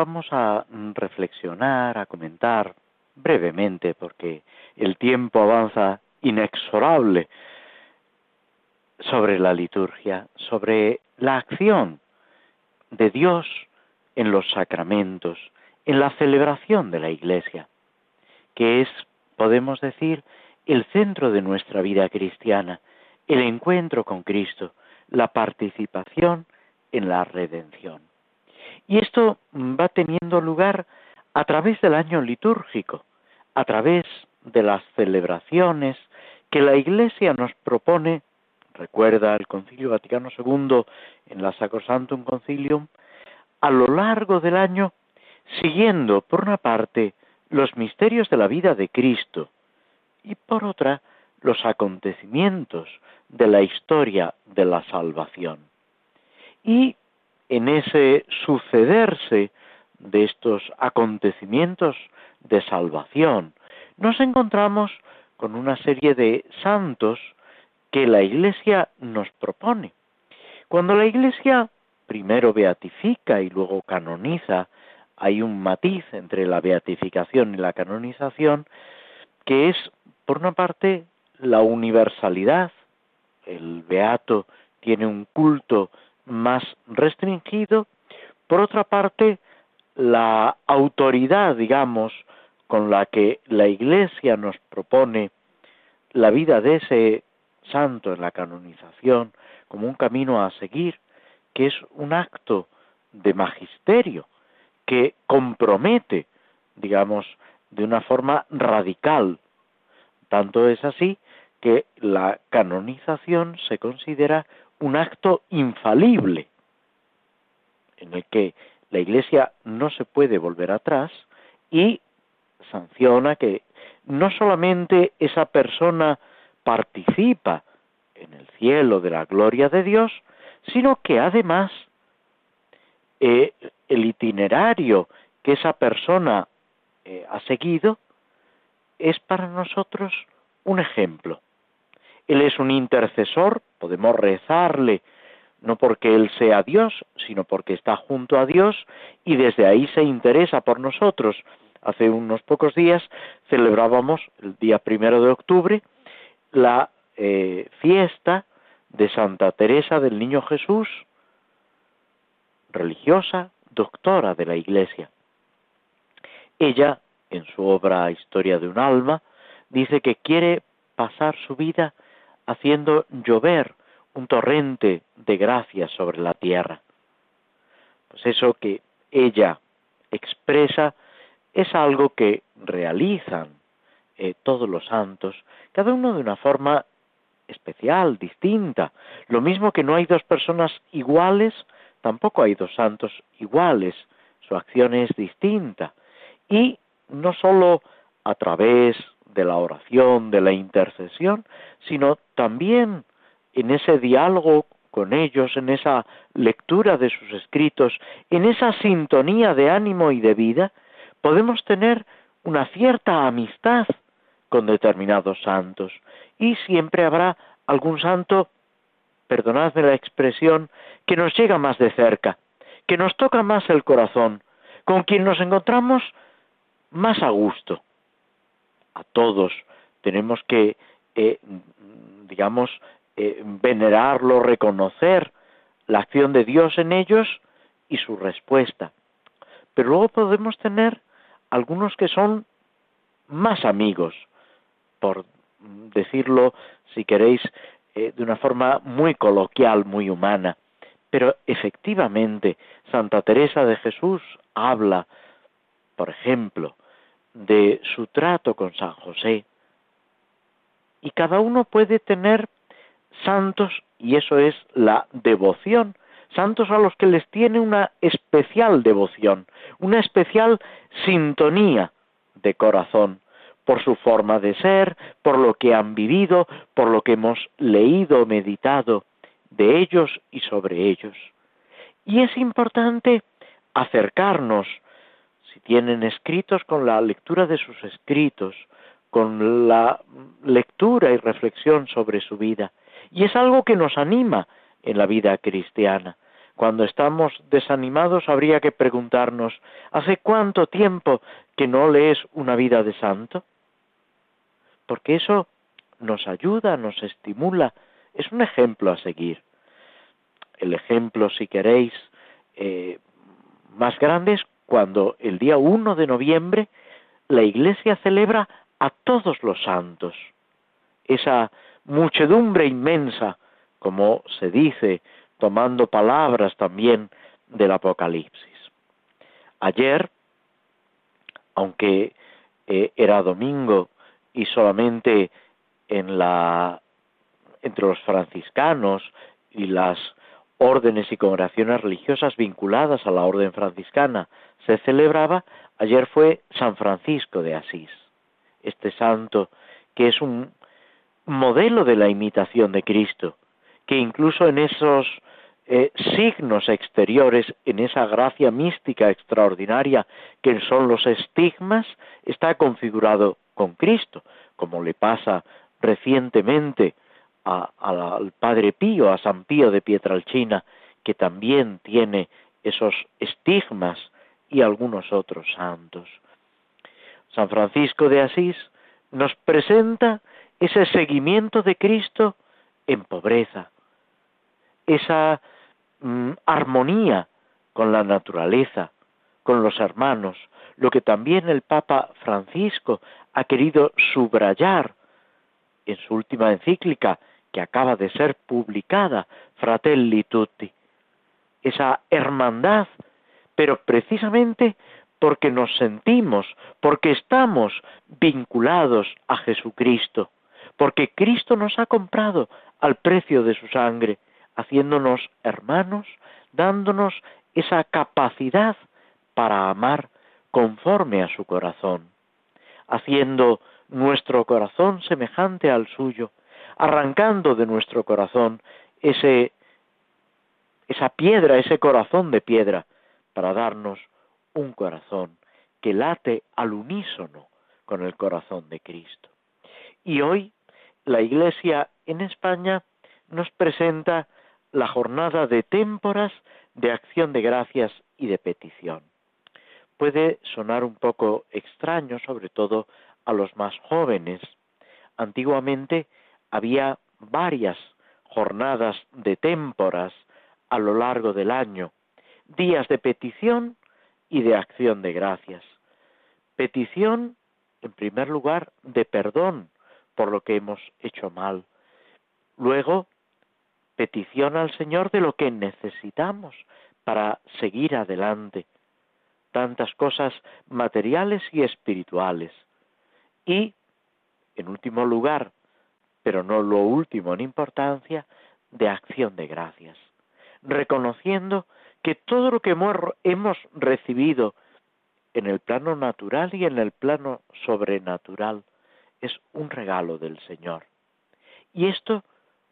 vamos a reflexionar, a comentar brevemente, porque el tiempo avanza inexorable sobre la liturgia, sobre la acción de Dios en los sacramentos, en la celebración de la Iglesia, que es, podemos decir, el centro de nuestra vida cristiana, el encuentro con Cristo, la participación en la redención. Y esto va teniendo lugar a través del año litúrgico, a través de las celebraciones que la Iglesia nos propone, recuerda el Concilio Vaticano II en la Sacrosantum Concilium, a lo largo del año, siguiendo, por una parte, los misterios de la vida de Cristo y, por otra, los acontecimientos de la historia de la salvación. Y en ese sucederse de estos acontecimientos de salvación, nos encontramos con una serie de santos que la Iglesia nos propone. Cuando la Iglesia primero beatifica y luego canoniza, hay un matiz entre la beatificación y la canonización, que es, por una parte, la universalidad. El beato tiene un culto más restringido, por otra parte, la autoridad, digamos, con la que la Iglesia nos propone la vida de ese santo en la canonización como un camino a seguir, que es un acto de magisterio que compromete, digamos, de una forma radical. Tanto es así que la canonización se considera un acto infalible en el que la Iglesia no se puede volver atrás y sanciona que no solamente esa persona participa en el cielo de la gloria de Dios, sino que además eh, el itinerario que esa persona eh, ha seguido es para nosotros un ejemplo. Él es un intercesor, podemos rezarle, no porque Él sea Dios, sino porque está junto a Dios y desde ahí se interesa por nosotros. Hace unos pocos días celebrábamos, el día primero de octubre, la eh, fiesta de Santa Teresa del Niño Jesús, religiosa, doctora de la Iglesia. Ella, en su obra Historia de un alma, dice que quiere pasar su vida haciendo llover un torrente de gracia sobre la tierra. Pues eso que ella expresa es algo que realizan eh, todos los santos, cada uno de una forma especial, distinta. Lo mismo que no hay dos personas iguales, tampoco hay dos santos iguales. Su acción es distinta. Y no sólo a través de la oración, de la intercesión, sino también en ese diálogo con ellos, en esa lectura de sus escritos, en esa sintonía de ánimo y de vida, podemos tener una cierta amistad con determinados santos. Y siempre habrá algún santo, perdonadme la expresión, que nos llega más de cerca, que nos toca más el corazón, con quien nos encontramos más a gusto a todos. Tenemos que, eh, digamos, eh, venerarlo, reconocer la acción de Dios en ellos y su respuesta. Pero luego podemos tener algunos que son más amigos, por decirlo, si queréis, eh, de una forma muy coloquial, muy humana. Pero efectivamente, Santa Teresa de Jesús habla, por ejemplo, de su trato con San José. Y cada uno puede tener santos, y eso es la devoción, santos a los que les tiene una especial devoción, una especial sintonía de corazón, por su forma de ser, por lo que han vivido, por lo que hemos leído, meditado de ellos y sobre ellos. Y es importante acercarnos, tienen escritos, con la lectura de sus escritos, con la lectura y reflexión sobre su vida. Y es algo que nos anima en la vida cristiana. Cuando estamos desanimados habría que preguntarnos, ¿hace cuánto tiempo que no lees una vida de santo? Porque eso nos ayuda, nos estimula, es un ejemplo a seguir. El ejemplo, si queréis, eh, más grande es cuando el día 1 de noviembre la Iglesia celebra a todos los santos. Esa muchedumbre inmensa, como se dice, tomando palabras también del Apocalipsis. Ayer, aunque eh, era domingo y solamente en la entre los franciscanos y las órdenes y congregaciones religiosas vinculadas a la orden franciscana. Se celebraba, ayer fue San Francisco de Asís, este santo que es un modelo de la imitación de Cristo, que incluso en esos eh, signos exteriores, en esa gracia mística extraordinaria que son los estigmas, está configurado con Cristo, como le pasa recientemente al Padre Pío, a San Pío de Pietralcina, que también tiene esos estigmas y algunos otros santos. San Francisco de Asís nos presenta ese seguimiento de Cristo en pobreza, esa mm, armonía con la naturaleza, con los hermanos, lo que también el Papa Francisco ha querido subrayar en su última encíclica, que acaba de ser publicada, Fratelli Tutti, esa hermandad, pero precisamente porque nos sentimos, porque estamos vinculados a Jesucristo, porque Cristo nos ha comprado al precio de su sangre, haciéndonos hermanos, dándonos esa capacidad para amar conforme a su corazón, haciendo nuestro corazón semejante al suyo, arrancando de nuestro corazón ese esa piedra, ese corazón de piedra, para darnos un corazón que late al unísono con el corazón de Cristo. Y hoy la Iglesia en España nos presenta la jornada de témporas de acción de gracias y de petición. Puede sonar un poco extraño, sobre todo a los más jóvenes. Antiguamente había varias jornadas de témporas a lo largo del año, días de petición y de acción de gracias. Petición, en primer lugar, de perdón por lo que hemos hecho mal. Luego, petición al Señor de lo que necesitamos para seguir adelante. Tantas cosas materiales y espirituales. Y, en último lugar, pero no lo último en importancia, de acción de gracias, reconociendo que todo lo que hemos recibido en el plano natural y en el plano sobrenatural es un regalo del Señor. Y esto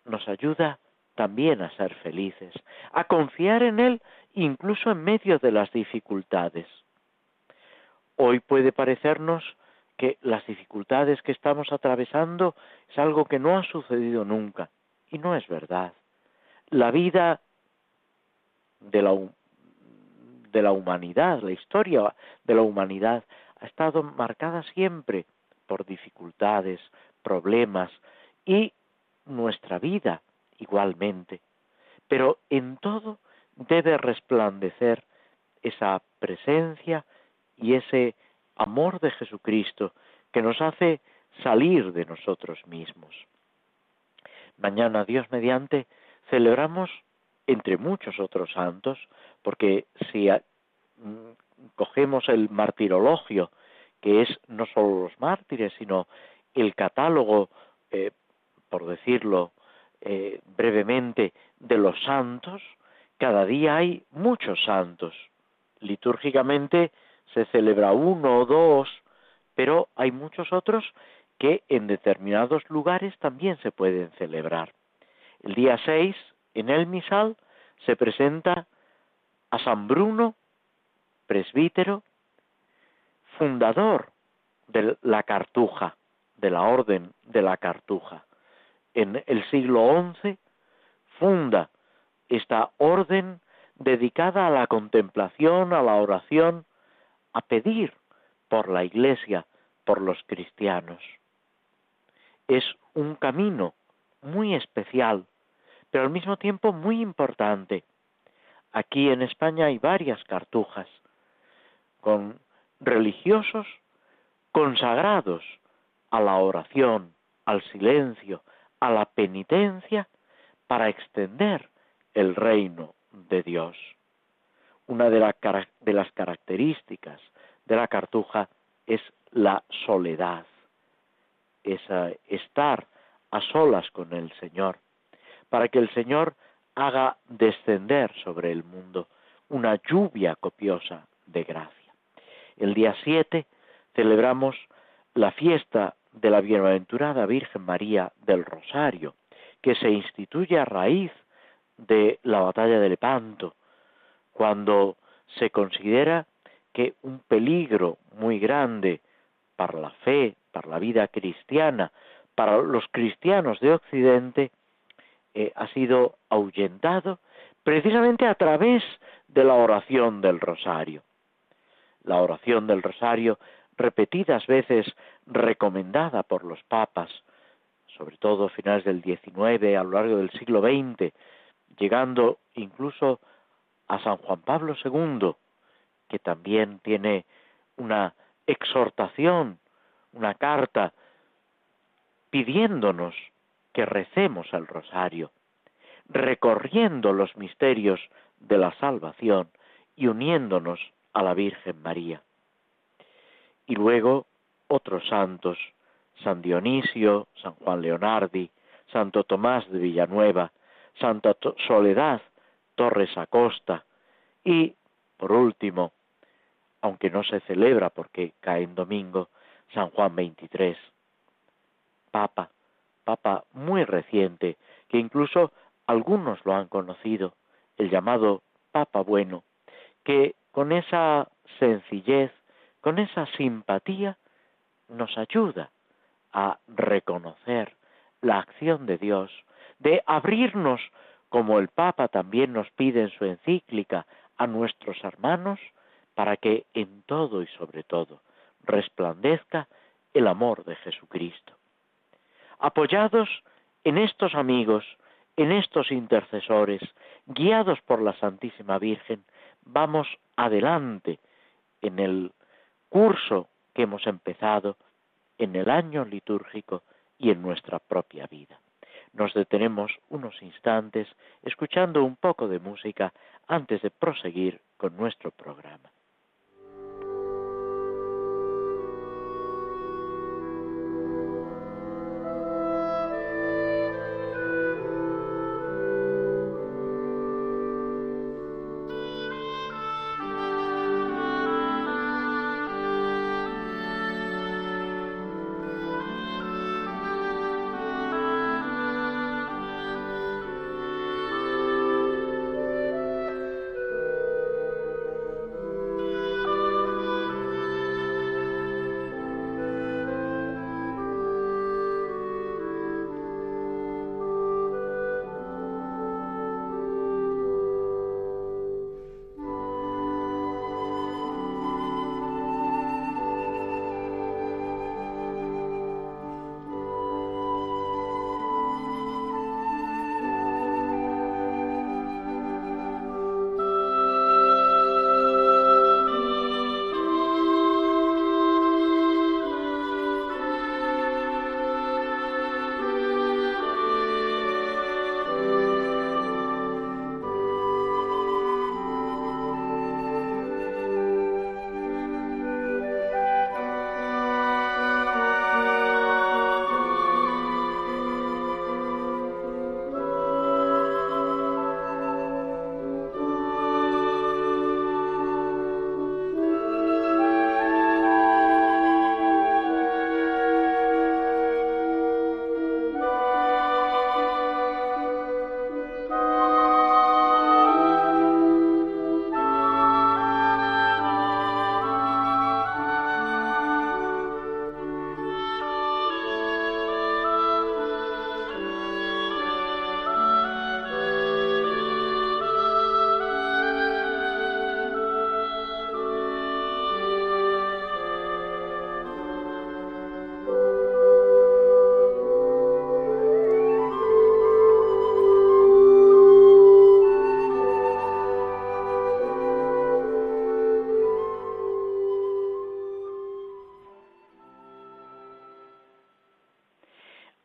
nos ayuda también a ser felices, a confiar en Él incluso en medio de las dificultades. Hoy puede parecernos que las dificultades que estamos atravesando es algo que no ha sucedido nunca, y no es verdad. La vida de la, de la humanidad, la historia de la humanidad ha estado marcada siempre por dificultades, problemas y nuestra vida igualmente. Pero en todo debe resplandecer esa presencia y ese amor de Jesucristo que nos hace salir de nosotros mismos. Mañana, Dios mediante, celebramos entre muchos otros santos, porque si mm, cogemos el martirologio, que es no solo los mártires, sino el catálogo, eh, por decirlo eh, brevemente, de los santos, cada día hay muchos santos. Litúrgicamente se celebra uno o dos pero hay muchos otros que en determinados lugares también se pueden celebrar. El día 6, en el misal, se presenta a San Bruno, presbítero, fundador de la Cartuja, de la Orden de la Cartuja. En el siglo XI funda esta orden dedicada a la contemplación, a la oración, a pedir por la Iglesia, por los cristianos. Es un camino muy especial, pero al mismo tiempo muy importante. Aquí en España hay varias cartujas con religiosos consagrados a la oración, al silencio, a la penitencia, para extender el reino de Dios. Una de, de, las características de la cartuja es la soledad, es estar a solas con el Señor, para que el Señor haga descender sobre el mundo una lluvia copiosa de gracia. El día 7 celebramos la fiesta de la Bienaventurada Virgen María del Rosario, que se instituye a raíz de la batalla de Lepanto, cuando se considera que un peligro muy grande para la fe, para la vida cristiana, para los cristianos de Occidente, eh, ha sido ahuyentado precisamente a través de la oración del rosario. La oración del rosario, repetidas veces recomendada por los papas, sobre todo a finales del XIX, a lo largo del siglo XX, llegando incluso a San Juan Pablo II, que también tiene una exhortación, una carta pidiéndonos que recemos el rosario, recorriendo los misterios de la salvación y uniéndonos a la Virgen María. Y luego otros santos, San Dionisio, San Juan Leonardi, Santo Tomás de Villanueva, Santa Soledad Torres Acosta. Y, por último, aunque no se celebra porque cae en domingo, San Juan 23, Papa, Papa muy reciente, que incluso algunos lo han conocido, el llamado Papa Bueno, que con esa sencillez, con esa simpatía, nos ayuda a reconocer la acción de Dios, de abrirnos, como el Papa también nos pide en su encíclica, a nuestros hermanos, para que en todo y sobre todo resplandezca el amor de Jesucristo. Apoyados en estos amigos, en estos intercesores, guiados por la Santísima Virgen, vamos adelante en el curso que hemos empezado en el año litúrgico y en nuestra propia vida. Nos detenemos unos instantes escuchando un poco de música antes de proseguir con nuestro programa.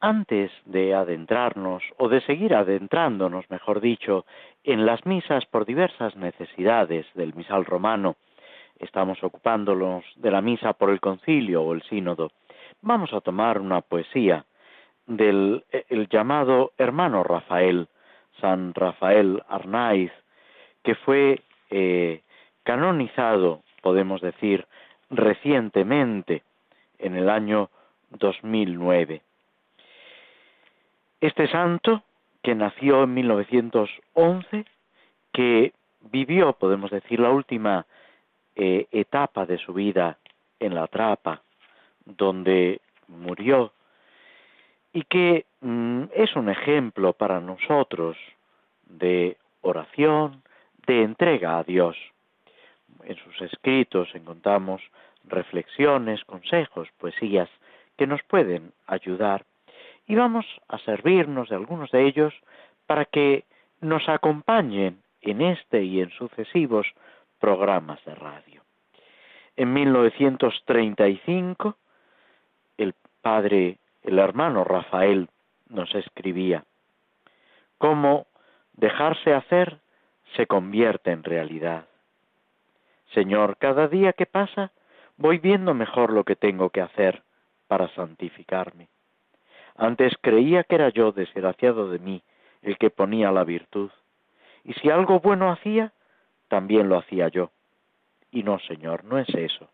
Antes de adentrarnos, o de seguir adentrándonos, mejor dicho, en las misas por diversas necesidades del misal romano, estamos ocupándonos de la misa por el concilio o el sínodo, vamos a tomar una poesía del el llamado hermano Rafael, San Rafael Arnaiz, que fue eh, canonizado, podemos decir, recientemente, en el año 2009. Este santo, que nació en 1911, que vivió, podemos decir, la última eh, etapa de su vida en la trapa, donde murió, y que mm, es un ejemplo para nosotros de oración, de entrega a Dios. En sus escritos encontramos reflexiones, consejos, poesías que nos pueden ayudar y vamos a servirnos de algunos de ellos para que nos acompañen en este y en sucesivos programas de radio. En 1935, el padre, el hermano Rafael, nos escribía, cómo dejarse hacer se convierte en realidad. Señor, cada día que pasa voy viendo mejor lo que tengo que hacer para santificarme. Antes creía que era yo, desgraciado de mí, el que ponía la virtud. Y si algo bueno hacía, también lo hacía yo. Y no, Señor, no es eso.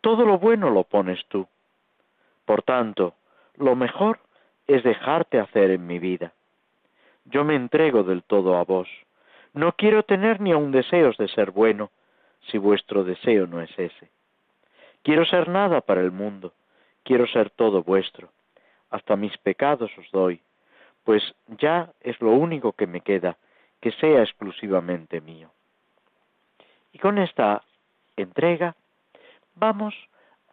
Todo lo bueno lo pones tú. Por tanto, lo mejor es dejarte hacer en mi vida. Yo me entrego del todo a vos. No quiero tener ni aun deseos de ser bueno, si vuestro deseo no es ese. Quiero ser nada para el mundo, quiero ser todo vuestro hasta mis pecados os doy, pues ya es lo único que me queda, que sea exclusivamente mío. Y con esta entrega vamos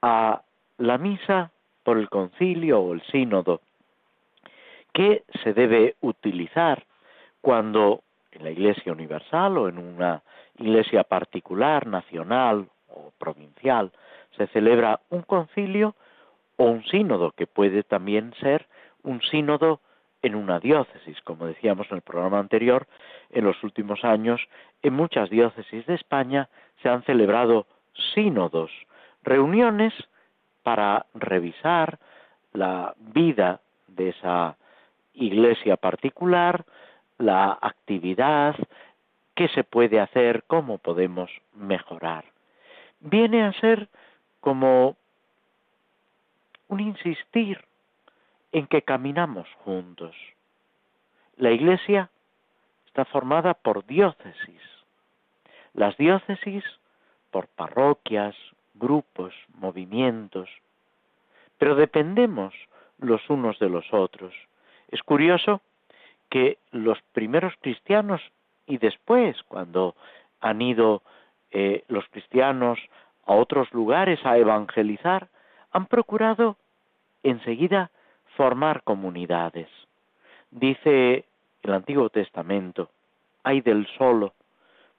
a la misa por el concilio o el sínodo, que se debe utilizar cuando en la Iglesia Universal o en una iglesia particular, nacional o provincial, se celebra un concilio o un sínodo, que puede también ser un sínodo en una diócesis. Como decíamos en el programa anterior, en los últimos años, en muchas diócesis de España se han celebrado sínodos, reuniones para revisar la vida de esa iglesia particular, la actividad, qué se puede hacer, cómo podemos mejorar. Viene a ser como un insistir en que caminamos juntos. La Iglesia está formada por diócesis. Las diócesis por parroquias, grupos, movimientos, pero dependemos los unos de los otros. Es curioso que los primeros cristianos y después, cuando han ido eh, los cristianos a otros lugares a evangelizar, han procurado enseguida formar comunidades. Dice el Antiguo Testamento, hay del solo,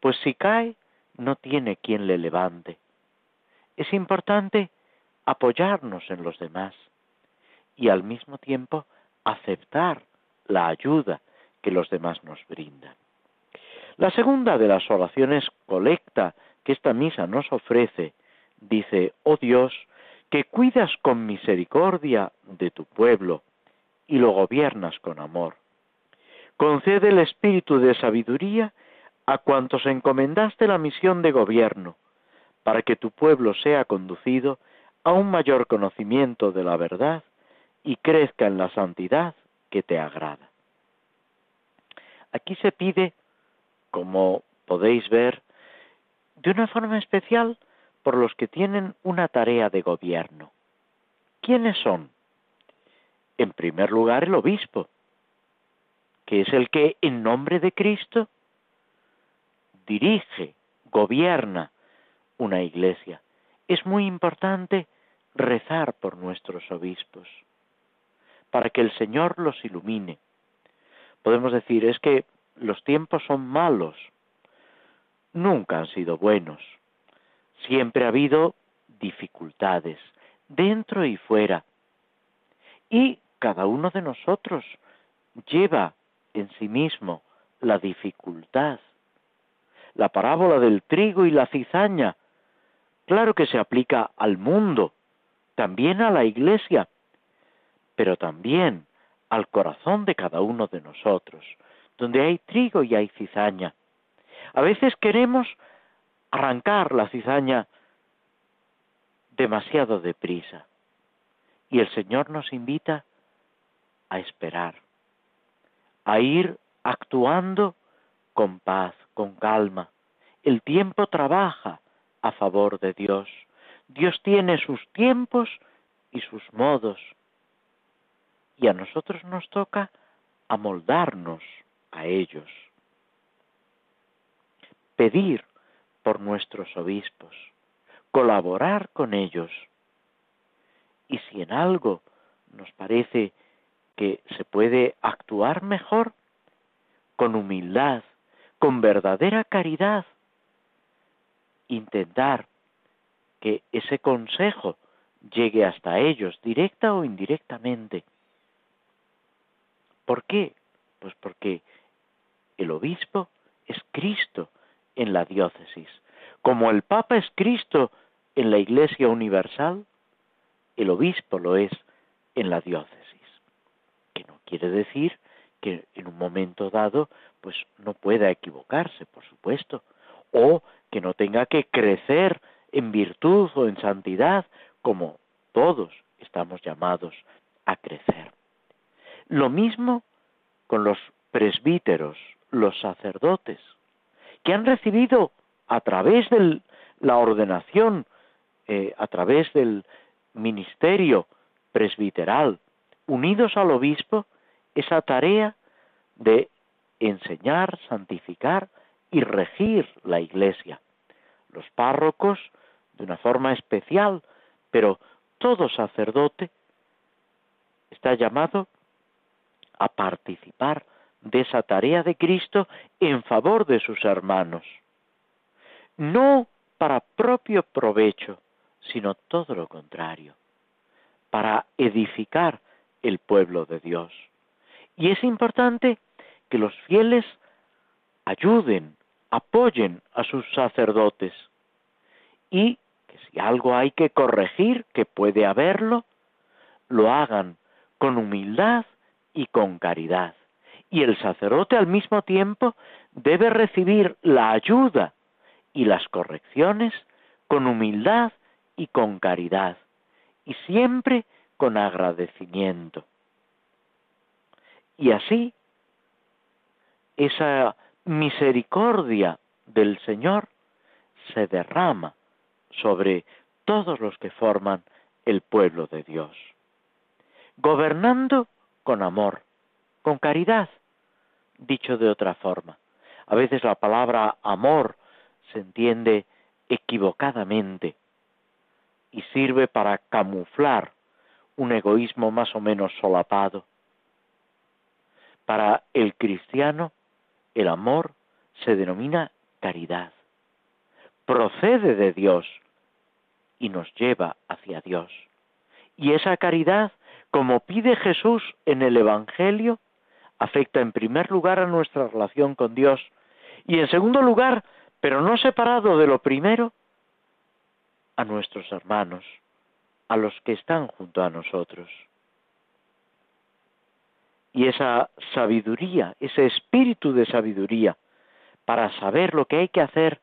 pues si cae no tiene quien le levante. Es importante apoyarnos en los demás y al mismo tiempo aceptar la ayuda que los demás nos brindan. La segunda de las oraciones colecta que esta misa nos ofrece dice, oh Dios, que cuidas con misericordia de tu pueblo y lo gobiernas con amor. Concede el espíritu de sabiduría a cuantos encomendaste la misión de gobierno, para que tu pueblo sea conducido a un mayor conocimiento de la verdad y crezca en la santidad que te agrada. Aquí se pide, como podéis ver, de una forma especial por los que tienen una tarea de gobierno. ¿Quiénes son? En primer lugar, el obispo, que es el que, en nombre de Cristo, dirige, gobierna una iglesia. Es muy importante rezar por nuestros obispos, para que el Señor los ilumine. Podemos decir, es que los tiempos son malos, nunca han sido buenos. Siempre ha habido dificultades, dentro y fuera. Y cada uno de nosotros lleva en sí mismo la dificultad. La parábola del trigo y la cizaña, claro que se aplica al mundo, también a la iglesia, pero también al corazón de cada uno de nosotros, donde hay trigo y hay cizaña. A veces queremos arrancar la cizaña demasiado deprisa. Y el Señor nos invita a esperar, a ir actuando con paz, con calma. El tiempo trabaja a favor de Dios. Dios tiene sus tiempos y sus modos. Y a nosotros nos toca amoldarnos a ellos. Pedir por nuestros obispos, colaborar con ellos. Y si en algo nos parece que se puede actuar mejor, con humildad, con verdadera caridad, intentar que ese consejo llegue hasta ellos, directa o indirectamente. ¿Por qué? Pues porque el obispo es Cristo en la diócesis. Como el Papa es Cristo en la Iglesia Universal, el obispo lo es en la diócesis. Que no quiere decir que en un momento dado pues no pueda equivocarse, por supuesto, o que no tenga que crecer en virtud o en santidad, como todos estamos llamados a crecer. Lo mismo con los presbíteros, los sacerdotes, que han recibido a través de la ordenación, eh, a través del ministerio presbiteral, unidos al obispo, esa tarea de enseñar, santificar y regir la iglesia. Los párrocos de una forma especial, pero todo sacerdote está llamado a participar de esa tarea de Cristo en favor de sus hermanos. No para propio provecho, sino todo lo contrario, para edificar el pueblo de Dios. Y es importante que los fieles ayuden, apoyen a sus sacerdotes y que si algo hay que corregir, que puede haberlo, lo hagan con humildad y con caridad. Y el sacerdote al mismo tiempo debe recibir la ayuda y las correcciones con humildad y con caridad, y siempre con agradecimiento. Y así, esa misericordia del Señor se derrama sobre todos los que forman el pueblo de Dios, gobernando con amor, con caridad, dicho de otra forma. A veces la palabra amor se entiende equivocadamente y sirve para camuflar un egoísmo más o menos solapado. Para el cristiano, el amor se denomina caridad. Procede de Dios y nos lleva hacia Dios. Y esa caridad, como pide Jesús en el Evangelio, afecta en primer lugar a nuestra relación con Dios y en segundo lugar, pero no separado de lo primero, a nuestros hermanos, a los que están junto a nosotros. Y esa sabiduría, ese espíritu de sabiduría para saber lo que hay que hacer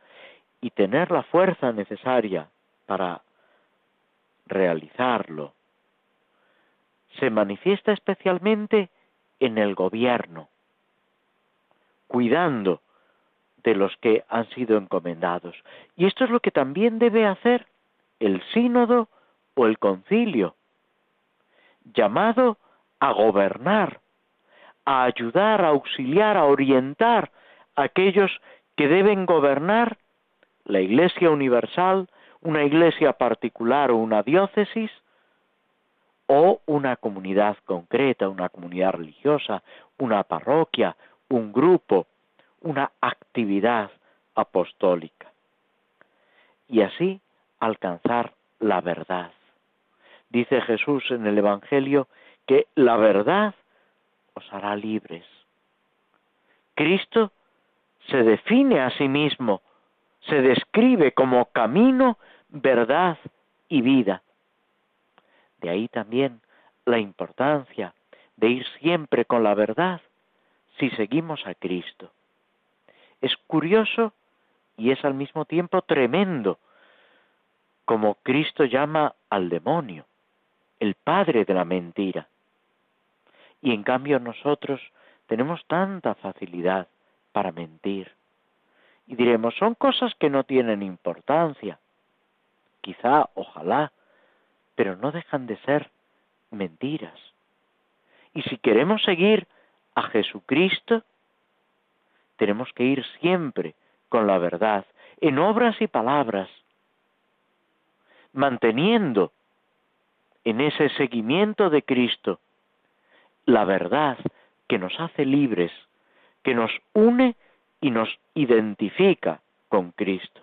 y tener la fuerza necesaria para realizarlo, se manifiesta especialmente en el gobierno, cuidando de los que han sido encomendados. Y esto es lo que también debe hacer el sínodo o el concilio, llamado a gobernar, a ayudar, a auxiliar, a orientar a aquellos que deben gobernar la Iglesia Universal, una iglesia particular o una diócesis, o una comunidad concreta, una comunidad religiosa, una parroquia, un grupo, una actividad apostólica. Y así alcanzar la verdad. Dice Jesús en el Evangelio que la verdad os hará libres. Cristo se define a sí mismo, se describe como camino, verdad y vida. De ahí también la importancia de ir siempre con la verdad si seguimos a Cristo. Es curioso y es al mismo tiempo tremendo como Cristo llama al demonio, el padre de la mentira. Y en cambio nosotros tenemos tanta facilidad para mentir. Y diremos, son cosas que no tienen importancia. Quizá, ojalá, pero no dejan de ser mentiras. Y si queremos seguir a Jesucristo, tenemos que ir siempre con la verdad, en obras y palabras, manteniendo en ese seguimiento de Cristo la verdad que nos hace libres, que nos une y nos identifica con Cristo.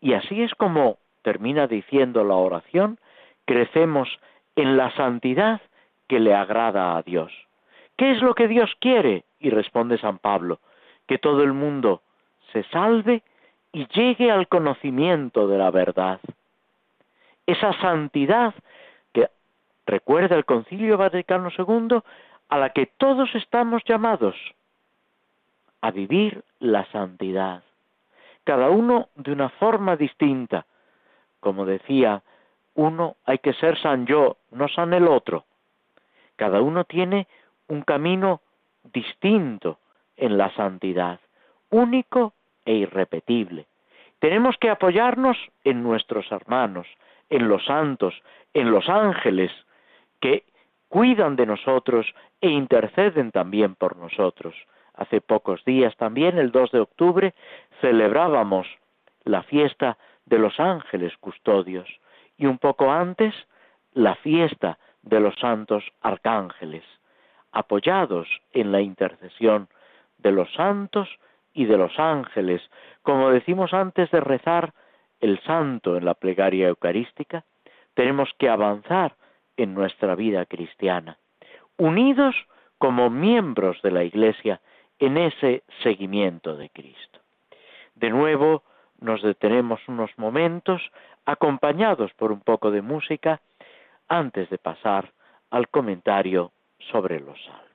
Y así es como termina diciendo la oración, crecemos en la santidad que le agrada a Dios. ¿Qué es lo que Dios quiere? Y responde San Pablo, que todo el mundo se salve y llegue al conocimiento de la verdad. Esa santidad que recuerda el Concilio Vaticano II a la que todos estamos llamados a vivir la santidad, cada uno de una forma distinta. Como decía, uno hay que ser san yo, no san el otro. Cada uno tiene un camino distinto en la santidad, único e irrepetible. Tenemos que apoyarnos en nuestros hermanos, en los santos, en los ángeles, que cuidan de nosotros e interceden también por nosotros. Hace pocos días también, el 2 de octubre, celebrábamos la fiesta de los ángeles custodios y un poco antes la fiesta de los santos arcángeles, apoyados en la intercesión de los santos y de los ángeles, como decimos antes de rezar el santo en la plegaria eucarística, tenemos que avanzar en nuestra vida cristiana, unidos como miembros de la Iglesia en ese seguimiento de Cristo. De nuevo nos detenemos unos momentos acompañados por un poco de música antes de pasar al comentario sobre los salmos.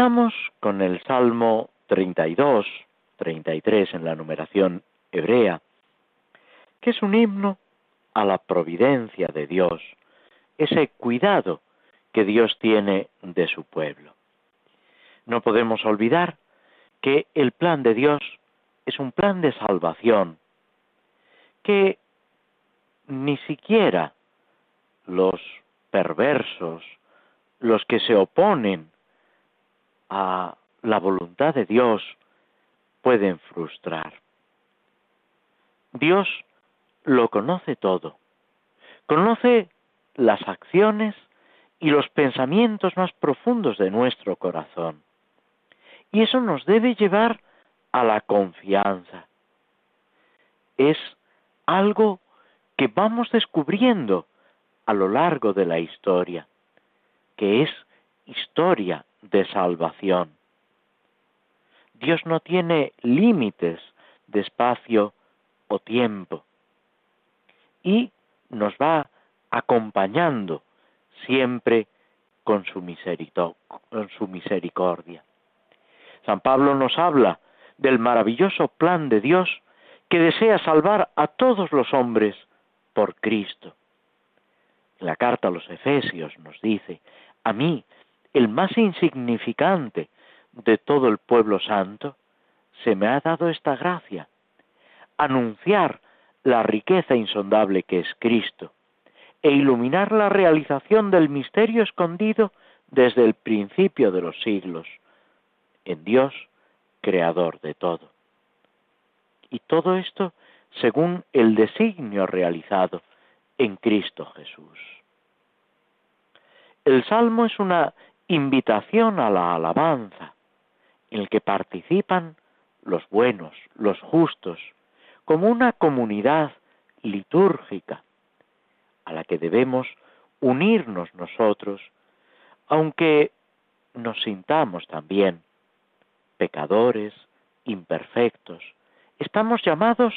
Empezamos con el Salmo 32, 33 en la numeración hebrea, que es un himno a la providencia de Dios, ese cuidado que Dios tiene de su pueblo. No podemos olvidar que el plan de Dios es un plan de salvación, que ni siquiera los perversos, los que se oponen a la voluntad de Dios, pueden frustrar. Dios lo conoce todo, conoce las acciones y los pensamientos más profundos de nuestro corazón. Y eso nos debe llevar a la confianza. Es algo que vamos descubriendo a lo largo de la historia, que es historia de salvación. Dios no tiene límites de espacio o tiempo y nos va acompañando siempre con su, misericordia. San Pablo nos habla del maravilloso plan de Dios que desea salvar a todos los hombres por Cristo. En la carta a los Efesios nos dice, a mí, el más insignificante de todo el pueblo santo, se me ha dado esta gracia, anunciar la riqueza insondable que es Cristo e iluminar la realización del misterio escondido desde el principio de los siglos, en Dios, creador de todo. Y todo esto según el designio realizado en Cristo Jesús. El Salmo es una invitación a la alabanza, en el que participan los buenos, los justos, como una comunidad litúrgica a la que debemos unirnos nosotros, aunque nos sintamos también pecadores, imperfectos, estamos llamados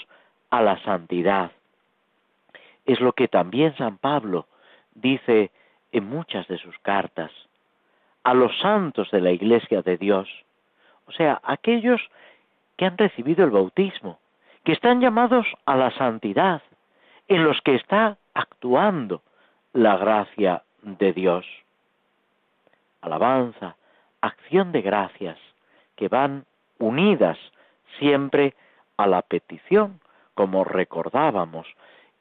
a la santidad. Es lo que también San Pablo dice en muchas de sus cartas, a los santos de la Iglesia de Dios, o sea, aquellos que han recibido el bautismo, que están llamados a la santidad, en los que está actuando la gracia de Dios. Alabanza, acción de gracias, que van unidas siempre a la petición, como recordábamos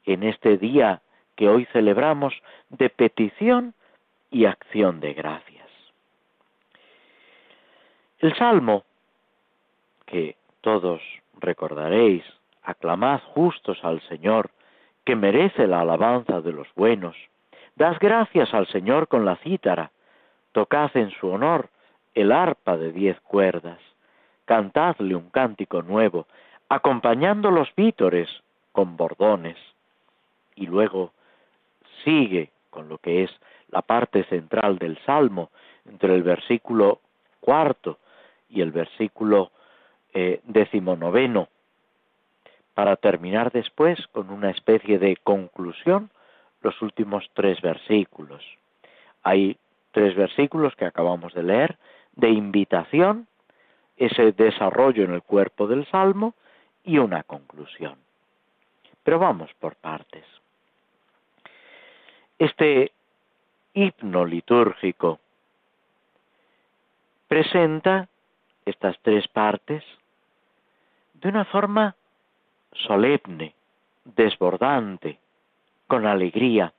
en este día que hoy celebramos de petición y acción de gracias. El Salmo, que todos recordaréis, aclamad justos al Señor, que merece la alabanza de los buenos, das gracias al Señor con la cítara, tocad en su honor el arpa de diez cuerdas, cantadle un cántico nuevo, acompañando los vítores con bordones. Y luego sigue con lo que es la parte central del Salmo, entre el versículo cuarto y el versículo eh, decimonoveno, para terminar después con una especie de conclusión los últimos tres versículos. Hay tres versículos que acabamos de leer de invitación, ese desarrollo en el cuerpo del Salmo y una conclusión. Pero vamos por partes. Este himno litúrgico presenta estas tres partes de una forma solemne, desbordante, con alegría.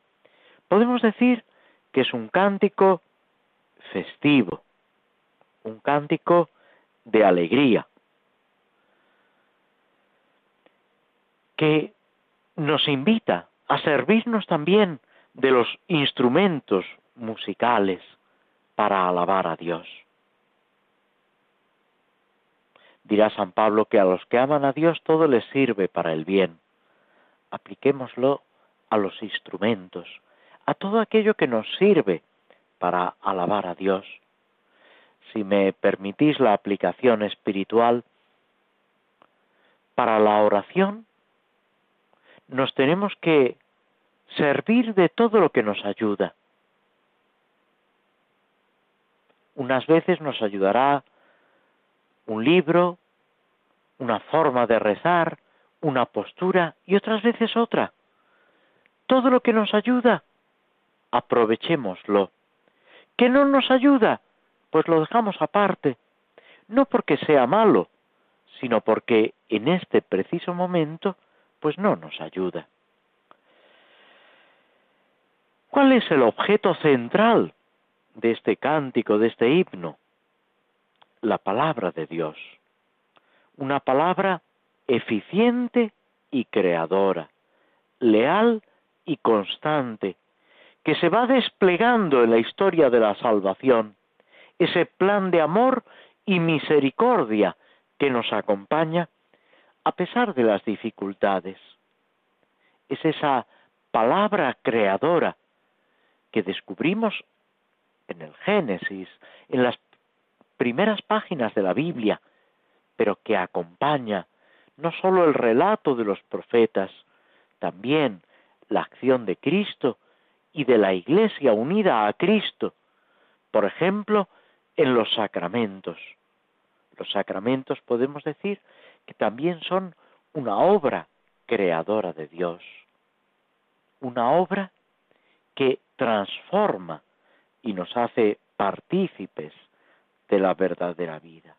Podemos decir que es un cántico festivo, un cántico de alegría, que nos invita a servirnos también de los instrumentos musicales para alabar a Dios. Dirá San Pablo que a los que aman a Dios todo les sirve para el bien. Apliquémoslo a los instrumentos, a todo aquello que nos sirve para alabar a Dios. Si me permitís la aplicación espiritual, para la oración nos tenemos que servir de todo lo que nos ayuda. Unas veces nos ayudará un libro, una forma de rezar, una postura y otras veces otra. Todo lo que nos ayuda, aprovechémoslo. ¿Que no nos ayuda? Pues lo dejamos aparte. No porque sea malo, sino porque en este preciso momento, pues no nos ayuda. ¿Cuál es el objeto central de este cántico, de este himno? La palabra de Dios. Una palabra eficiente y creadora, leal y constante, que se va desplegando en la historia de la salvación, ese plan de amor y misericordia que nos acompaña a pesar de las dificultades. Es esa palabra creadora que descubrimos en el Génesis, en las primeras páginas de la Biblia, pero que acompaña no sólo el relato de los profetas, también la acción de Cristo y de la Iglesia unida a Cristo, por ejemplo, en los sacramentos. Los sacramentos podemos decir que también son una obra creadora de Dios, una obra que transforma y nos hace partícipes de la verdadera vida.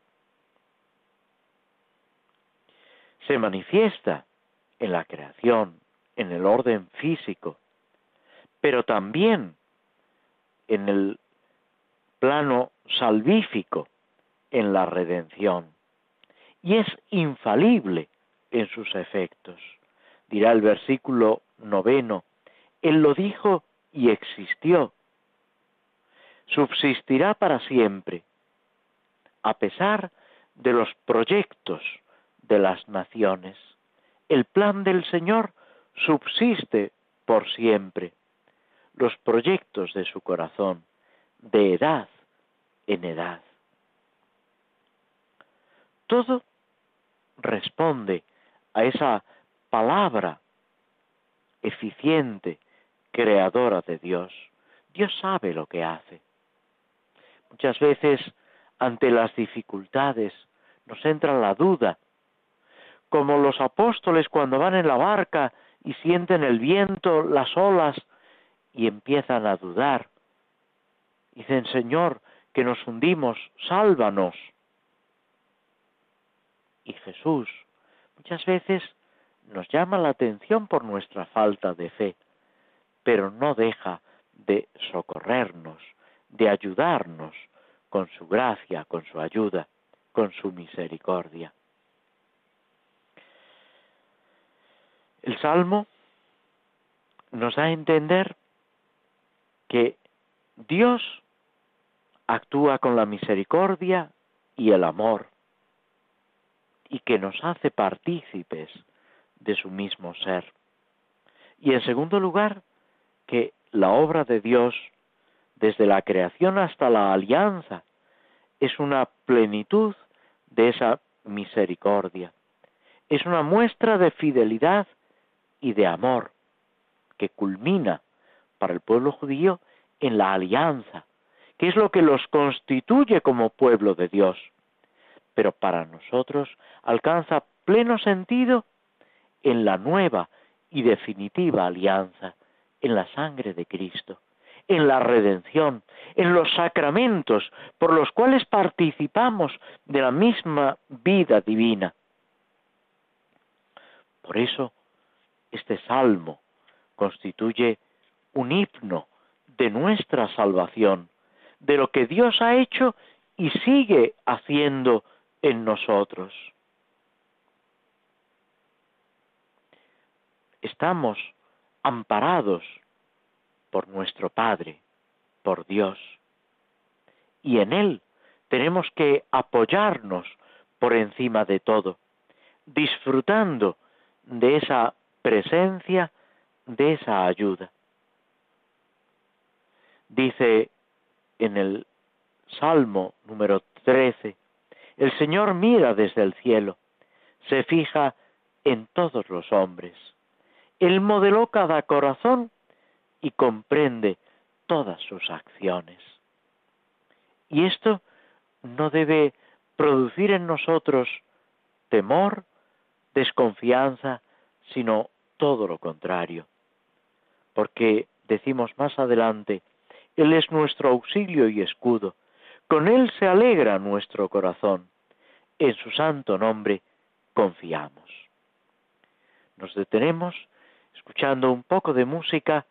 Se manifiesta en la creación, en el orden físico, pero también en el plano salvífico, en la redención. Y es infalible en sus efectos. Dirá el versículo noveno, Él lo dijo y existió. Subsistirá para siempre, a pesar de los proyectos de las naciones. El plan del Señor subsiste por siempre. Los proyectos de su corazón, de edad en edad. Todo responde a esa palabra eficiente, creadora de Dios. Dios sabe lo que hace. Muchas veces ante las dificultades nos entra la duda, como los apóstoles cuando van en la barca y sienten el viento, las olas, y empiezan a dudar. Dicen, Señor, que nos hundimos, sálvanos. Y Jesús muchas veces nos llama la atención por nuestra falta de fe, pero no deja de socorrernos, de ayudarnos con su gracia, con su ayuda, con su misericordia. El Salmo nos da a entender que Dios actúa con la misericordia y el amor y que nos hace partícipes de su mismo ser. Y en segundo lugar, que la obra de Dios, desde la creación hasta la alianza, es una plenitud de esa misericordia. Es una muestra de fidelidad y de amor que culmina para el pueblo judío en la alianza, que es lo que los constituye como pueblo de Dios. Pero para nosotros alcanza pleno sentido en la nueva y definitiva alianza, en la sangre de Cristo, en la redención, en los sacramentos por los cuales participamos de la misma vida divina. Por eso, este salmo constituye un himno de nuestra salvación, de lo que Dios ha hecho y sigue haciendo en nosotros. Estamos amparados por nuestro Padre, por Dios, y en Él tenemos que apoyarnos por encima de todo, disfrutando de esa presencia, de esa ayuda. Dice en el Salmo número 13, el Señor mira desde el cielo, se fija en todos los hombres. Él modeló cada corazón y comprende todas sus acciones. Y esto no debe producir en nosotros temor, desconfianza, sino todo lo contrario. Porque decimos más adelante, Él es nuestro auxilio y escudo, con Él se alegra nuestro corazón, en su santo nombre confiamos. Nos detenemos escuchando un poco de música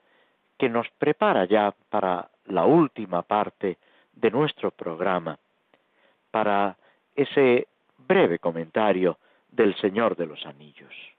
que nos prepara ya para la última parte de nuestro programa, para ese breve comentario del Señor de los Anillos.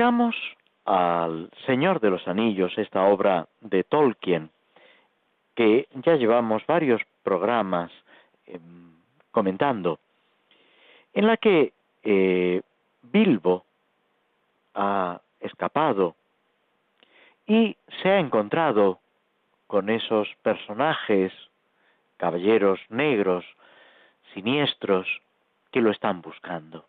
Llegamos al Señor de los Anillos, esta obra de Tolkien, que ya llevamos varios programas em, comentando, en la que eh, Bilbo ha escapado y se ha encontrado con esos personajes, caballeros negros, siniestros, que lo están buscando.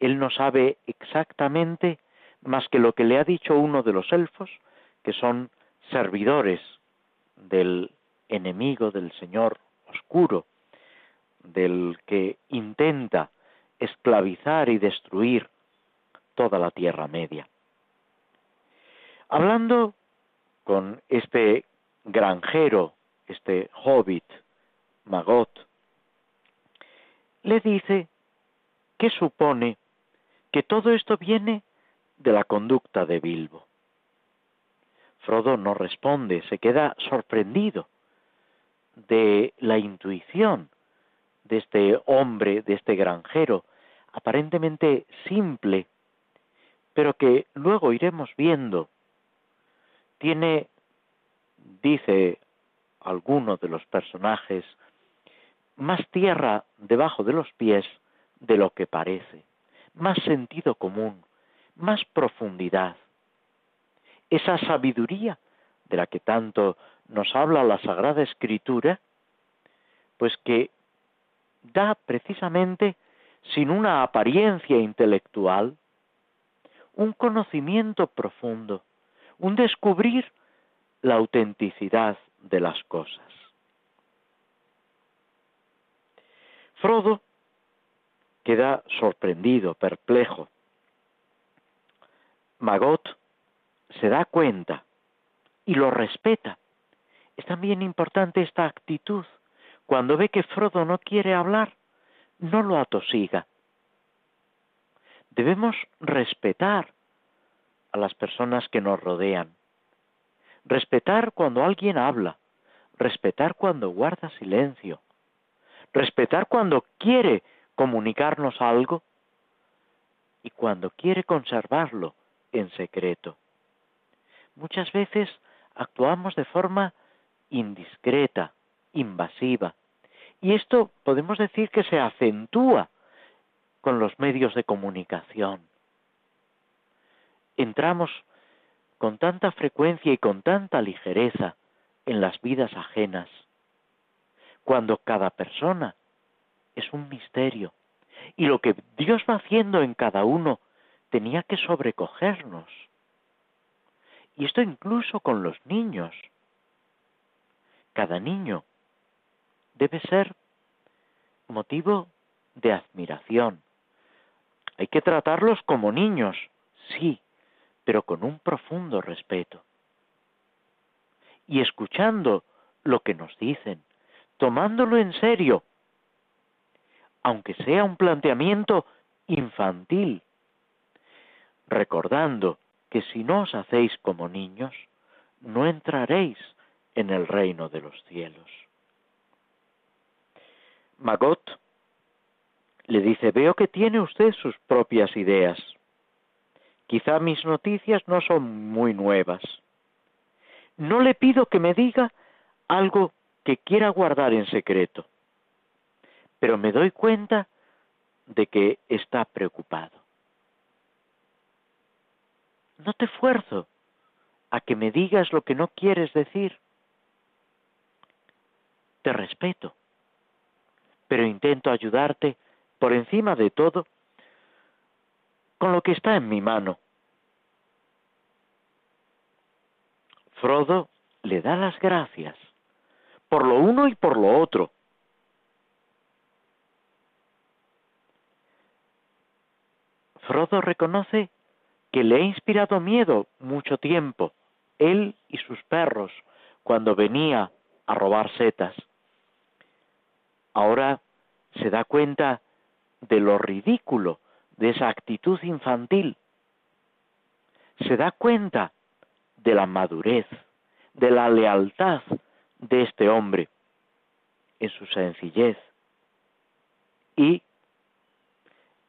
Él no sabe exactamente más que lo que le ha dicho uno de los elfos, que son servidores del enemigo del Señor oscuro, del que intenta esclavizar y destruir toda la Tierra Media. Hablando con este granjero, este hobbit, Magot, le dice que supone que todo esto viene de la conducta de Bilbo. Frodo no responde, se queda sorprendido de la intuición de este hombre, de este granjero, aparentemente simple, pero que luego iremos viendo, tiene, dice alguno de los personajes, más tierra debajo de los pies de lo que parece, más sentido común, más profundidad. Esa sabiduría de la que tanto nos habla la Sagrada Escritura, pues que da precisamente, sin una apariencia intelectual, un conocimiento profundo, un descubrir la autenticidad de las cosas. Frodo queda sorprendido, perplejo. Magot se da cuenta y lo respeta. Es también importante esta actitud. Cuando ve que Frodo no quiere hablar, no lo atosiga. Debemos respetar a las personas que nos rodean. Respetar cuando alguien habla. Respetar cuando guarda silencio. Respetar cuando quiere comunicarnos algo y cuando quiere conservarlo en secreto. Muchas veces actuamos de forma indiscreta, invasiva, y esto podemos decir que se acentúa con los medios de comunicación. Entramos con tanta frecuencia y con tanta ligereza en las vidas ajenas, cuando cada persona es un misterio y lo que Dios va haciendo en cada uno tenía que sobrecogernos. Y esto incluso con los niños. Cada niño debe ser motivo de admiración. Hay que tratarlos como niños, sí, pero con un profundo respeto. Y escuchando lo que nos dicen, tomándolo en serio, aunque sea un planteamiento infantil, recordando que si no os hacéis como niños, no entraréis en el reino de los cielos. Magot le dice, veo que tiene usted sus propias ideas. Quizá mis noticias no son muy nuevas. No le pido que me diga algo que quiera guardar en secreto, pero me doy cuenta de que está preocupado. No te esfuerzo a que me digas lo que no quieres decir. Te respeto, pero intento ayudarte por encima de todo con lo que está en mi mano. Frodo le da las gracias por lo uno y por lo otro. Frodo reconoce que le ha inspirado miedo mucho tiempo, él y sus perros, cuando venía a robar setas. Ahora se da cuenta de lo ridículo de esa actitud infantil. Se da cuenta de la madurez, de la lealtad de este hombre en su sencillez y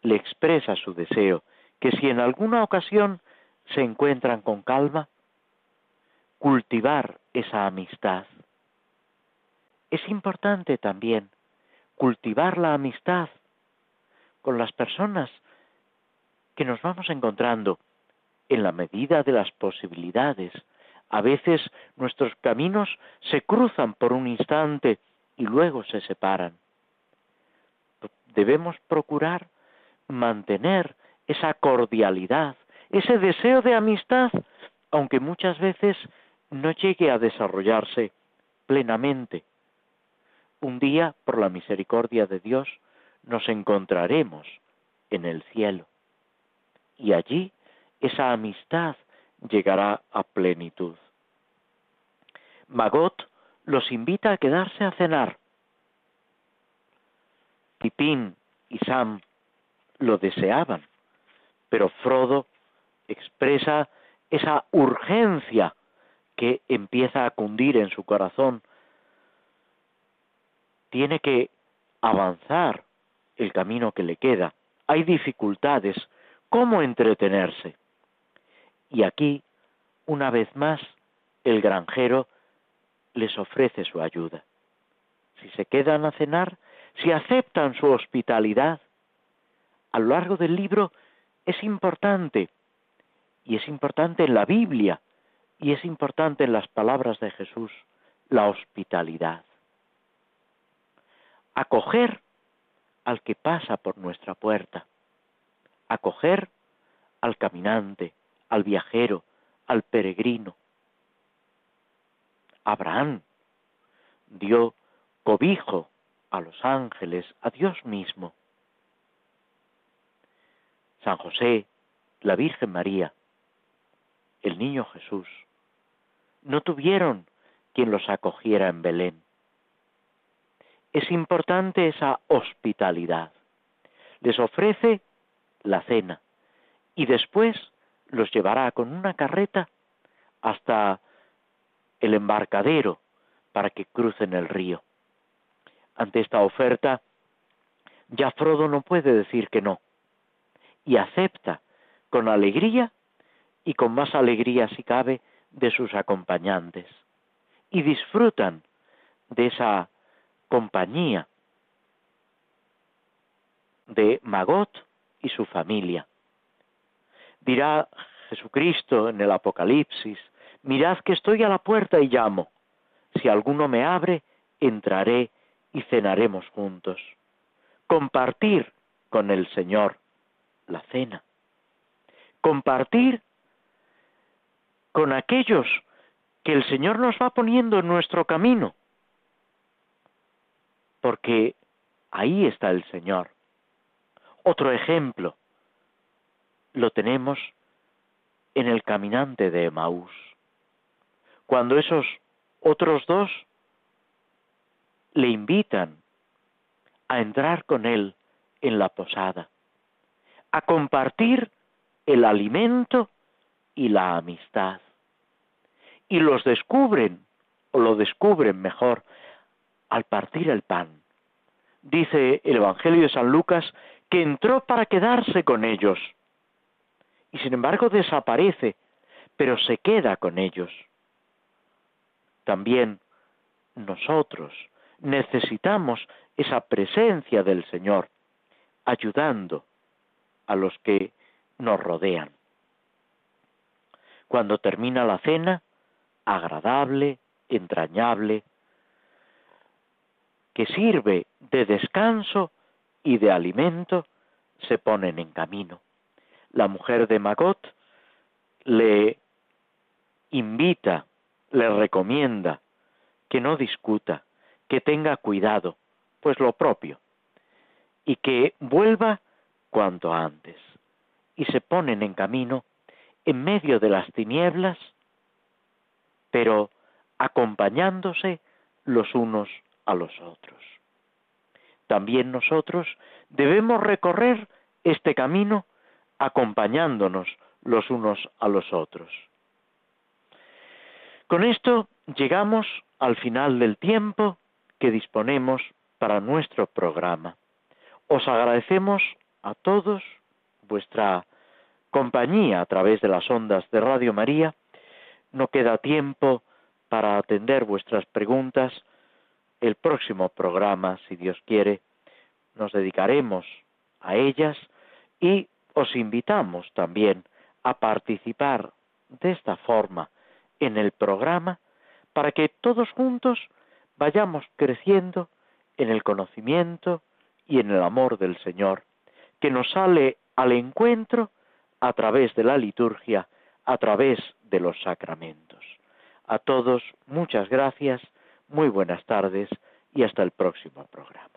le expresa su deseo que si en alguna ocasión se encuentran con calma, cultivar esa amistad. Es importante también cultivar la amistad con las personas que nos vamos encontrando en la medida de las posibilidades. A veces nuestros caminos se cruzan por un instante y luego se separan. Debemos procurar mantener esa cordialidad, ese deseo de amistad, aunque muchas veces no llegue a desarrollarse plenamente. Un día, por la misericordia de Dios, nos encontraremos en el cielo. Y allí esa amistad llegará a plenitud. Magot los invita a quedarse a cenar. Pipín y Sam lo deseaban, pero Frodo expresa esa urgencia que empieza a cundir en su corazón. Tiene que avanzar el camino que le queda. Hay dificultades. ¿Cómo entretenerse? Y aquí, una vez más, el granjero les ofrece su ayuda. Si se quedan a cenar, si aceptan su hospitalidad, a lo largo del libro es importante, y es importante en la Biblia, y es importante en las palabras de Jesús, la hospitalidad. Acoger al que pasa por nuestra puerta, acoger al caminante, al viajero, al peregrino. Abraham dio cobijo a los ángeles, a Dios mismo. San José, la Virgen María, el niño Jesús, no tuvieron quien los acogiera en Belén. Es importante esa hospitalidad. Les ofrece la cena y después los llevará con una carreta hasta el embarcadero para que crucen el río. Ante esta oferta, ya Frodo no puede decir que no, y acepta con alegría y con más alegría si cabe de sus acompañantes, y disfrutan de esa compañía de Magot y su familia. Dirá Jesucristo en el Apocalipsis, mirad que estoy a la puerta y llamo. Si alguno me abre, entraré y cenaremos juntos. Compartir con el Señor la cena. Compartir con aquellos que el Señor nos va poniendo en nuestro camino. Porque ahí está el Señor. Otro ejemplo lo tenemos en el caminante de Emaús. Cuando esos otros dos le invitan a entrar con él en la posada, a compartir el alimento y la amistad. Y los descubren, o lo descubren mejor, al partir el pan. Dice el Evangelio de San Lucas que entró para quedarse con ellos y sin embargo desaparece, pero se queda con ellos. También nosotros necesitamos esa presencia del Señor, ayudando a los que nos rodean. Cuando termina la cena, agradable, entrañable, que sirve de descanso y de alimento, se ponen en camino la mujer de Magot le invita, le recomienda que no discuta, que tenga cuidado, pues lo propio, y que vuelva cuanto antes. Y se ponen en camino en medio de las tinieblas, pero acompañándose los unos a los otros. También nosotros debemos recorrer este camino acompañándonos los unos a los otros. Con esto llegamos al final del tiempo que disponemos para nuestro programa. Os agradecemos a todos vuestra compañía a través de las ondas de Radio María. No queda tiempo para atender vuestras preguntas. El próximo programa, si Dios quiere, nos dedicaremos a ellas y os invitamos también a participar de esta forma en el programa para que todos juntos vayamos creciendo en el conocimiento y en el amor del Señor, que nos sale al encuentro a través de la liturgia, a través de los sacramentos. A todos muchas gracias, muy buenas tardes y hasta el próximo programa.